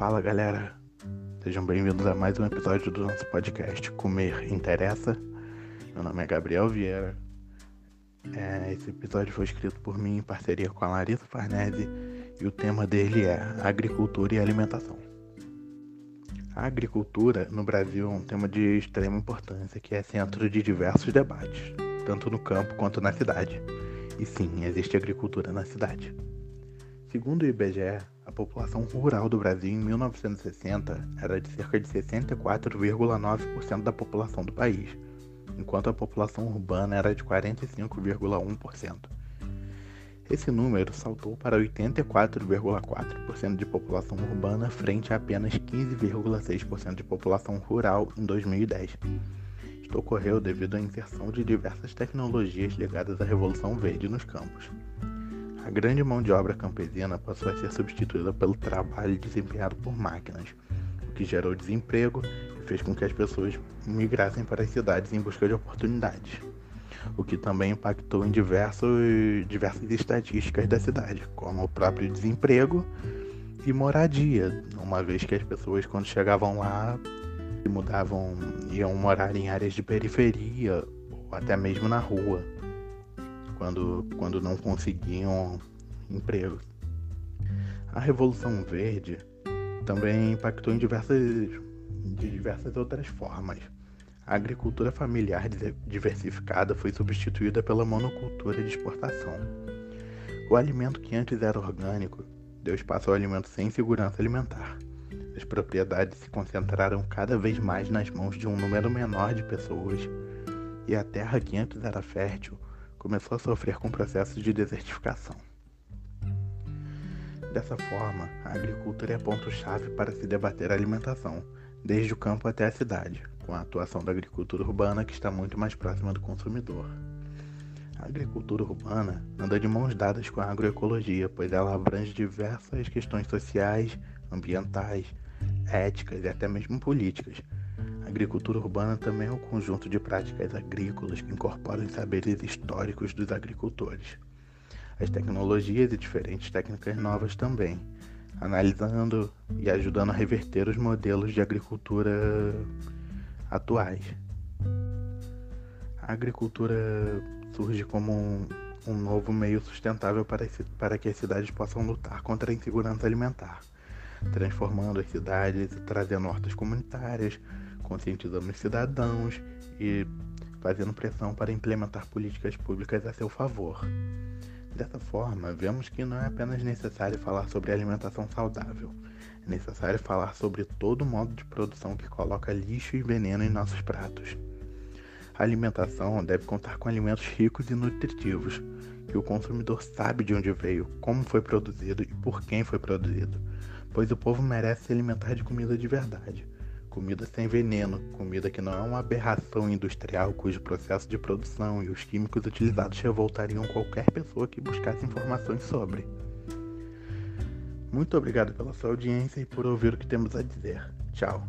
Fala galera, sejam bem-vindos a mais um episódio do nosso podcast Comer Interessa. Meu nome é Gabriel Vieira. É, esse episódio foi escrito por mim em parceria com a Larissa Farnese e o tema dele é Agricultura e Alimentação. A agricultura no Brasil é um tema de extrema importância que é centro de diversos debates, tanto no campo quanto na cidade. E sim, existe agricultura na cidade. Segundo o IBGE, população rural do Brasil em 1960 era de cerca de 64,9% da população do país, enquanto a população urbana era de 45,1%. Esse número saltou para 84,4% de população urbana frente a apenas 15,6% de população rural em 2010. Isto ocorreu devido à inserção de diversas tecnologias ligadas à Revolução Verde nos campos. A grande mão de obra campesina passou a ser substituída pelo trabalho desempenhado por máquinas, o que gerou desemprego e fez com que as pessoas migrassem para as cidades em busca de oportunidades, o que também impactou em diversos, diversas estatísticas da cidade, como o próprio desemprego e moradia, uma vez que as pessoas quando chegavam lá mudavam, iam morar em áreas de periferia ou até mesmo na rua quando, quando não conseguiam emprego. A Revolução Verde também impactou em diversas, de diversas outras formas. A agricultura familiar diversificada foi substituída pela monocultura de exportação. O alimento que antes era orgânico deu espaço ao alimento sem segurança alimentar. As propriedades se concentraram cada vez mais nas mãos de um número menor de pessoas, e a terra que antes era fértil começou a sofrer com processos de desertificação. Dessa forma, a agricultura é ponto-chave para se debater a alimentação, desde o campo até a cidade, com a atuação da agricultura urbana que está muito mais próxima do consumidor. A agricultura urbana anda de mãos dadas com a agroecologia, pois ela abrange diversas questões sociais, ambientais, éticas e até mesmo políticas, agricultura urbana também é um conjunto de práticas agrícolas que incorporam os saberes históricos dos agricultores. As tecnologias e diferentes técnicas novas também, analisando e ajudando a reverter os modelos de agricultura atuais. A agricultura surge como um, um novo meio sustentável para, para que as cidades possam lutar contra a insegurança alimentar, transformando as cidades e trazendo hortas comunitárias, conscientizando os cidadãos e fazendo pressão para implementar políticas públicas a seu favor. Dessa forma, vemos que não é apenas necessário falar sobre alimentação saudável, é necessário falar sobre todo o modo de produção que coloca lixo e veneno em nossos pratos. A alimentação deve contar com alimentos ricos e nutritivos, que o consumidor sabe de onde veio, como foi produzido e por quem foi produzido, pois o povo merece se alimentar de comida de verdade Comida sem veneno, comida que não é uma aberração industrial cujo processo de produção e os químicos utilizados revoltariam qualquer pessoa que buscasse informações sobre. Muito obrigado pela sua audiência e por ouvir o que temos a dizer. Tchau.